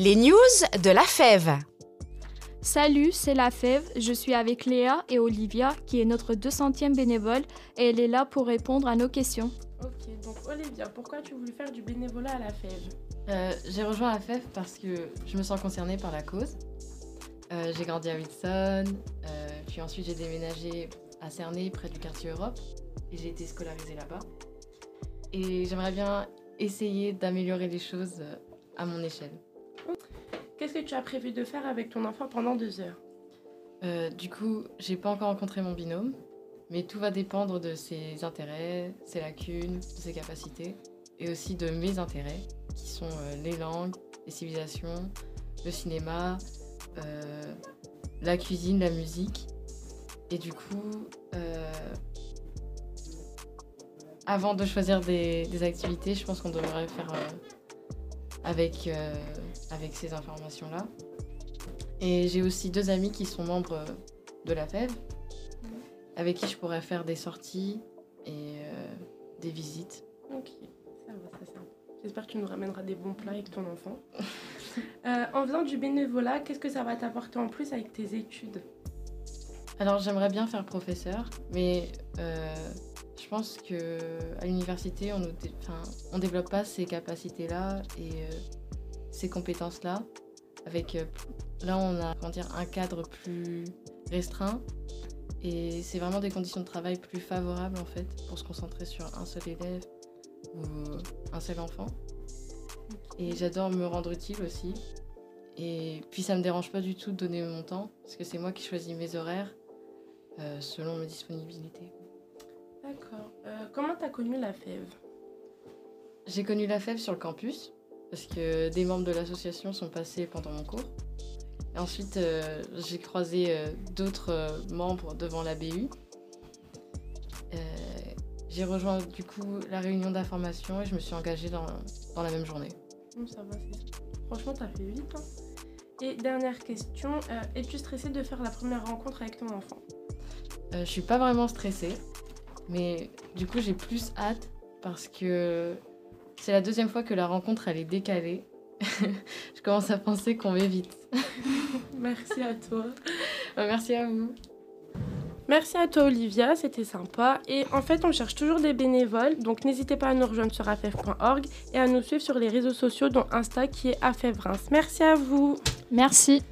Les news de la fève. Salut, c'est la fève. Je suis avec Léa et Olivia, qui est notre 200e bénévole, et elle est là pour répondre à nos questions. Ok, donc Olivia, pourquoi tu voulu faire du bénévolat à la fève? Euh, j'ai rejoint la FEF parce que je me sens concernée par la cause. Euh, j'ai grandi à Wilson, euh, puis ensuite j'ai déménagé à Cernay, près du quartier Europe, et j'ai été scolarisée là-bas. Et j'aimerais bien essayer d'améliorer les choses à mon échelle. Qu'est-ce que tu as prévu de faire avec ton enfant pendant deux heures Euh, du coup, j'ai pas encore rencontré mon binôme, mais tout va dépendre de ses intérêts, ses lacunes, de ses capacités, et aussi de mes intérêts, qui sont euh, les langues, les civilisations, le cinéma, euh, la cuisine, la musique. Et du coup, avant de choisir des, des activités, je pense qu'on devrait faire avec, euh, avec ces informations-là. Et j'ai aussi deux amis qui sont membres de la FEV, avec qui je pourrais faire des sorties et euh, des visites. Ok, ça va, c'est ça. J'espère que tu nous ramèneras des bons plats avec ton enfant. Euh, en faisant du bénévolat, qu'est-ce que ça va t'apporter en plus avec tes études? Alors j'aimerais bien faire professeur, mais euh, je pense que à l'université, on ne enfin, développe pas ces capacités-là et euh, ces compétences-là. Avec euh, là, on a comment dire, un cadre plus restreint et c'est vraiment des conditions de travail plus favorables en fait pour se concentrer sur un seul élève ou un seul enfant. Et j'adore me rendre utile aussi. Et puis ça me dérange pas du tout de donner mon temps parce que c'est moi qui choisis mes horaires euh, selon mes disponibilités. D'accord. Euh, comment t'as connu la fève? J'ai connu la FEV sur le campus parce que des membres de l'association sont passés pendant mon cours. Et ensuite, euh, j'ai croisé euh, d'autres euh, membres devant la BU. J'ai rejoint du coup la réunion d'information et je me suis engagée dans, dans la même journée. Hum, Ça va, c'est ça. Franchement, t'as fait vite. hein. Et dernière question, es-tu stressée de faire la première rencontre avec ton enfant? Je suis pas vraiment stressée, mais du coup j'ai plus hâte parce que c'est la deuxième fois que la rencontre elle est décalée. je commence à penser qu'on m'évite. Merci à toi. Euh, Merci à vous. Merci à toi Olivia, c'était sympa. Et en fait, on cherche toujours des bénévoles, donc n'hésitez pas à nous rejoindre sur afev.org et à nous suivre sur les réseaux sociaux dont Insta qui est afevreims. Merci à vous. Merci.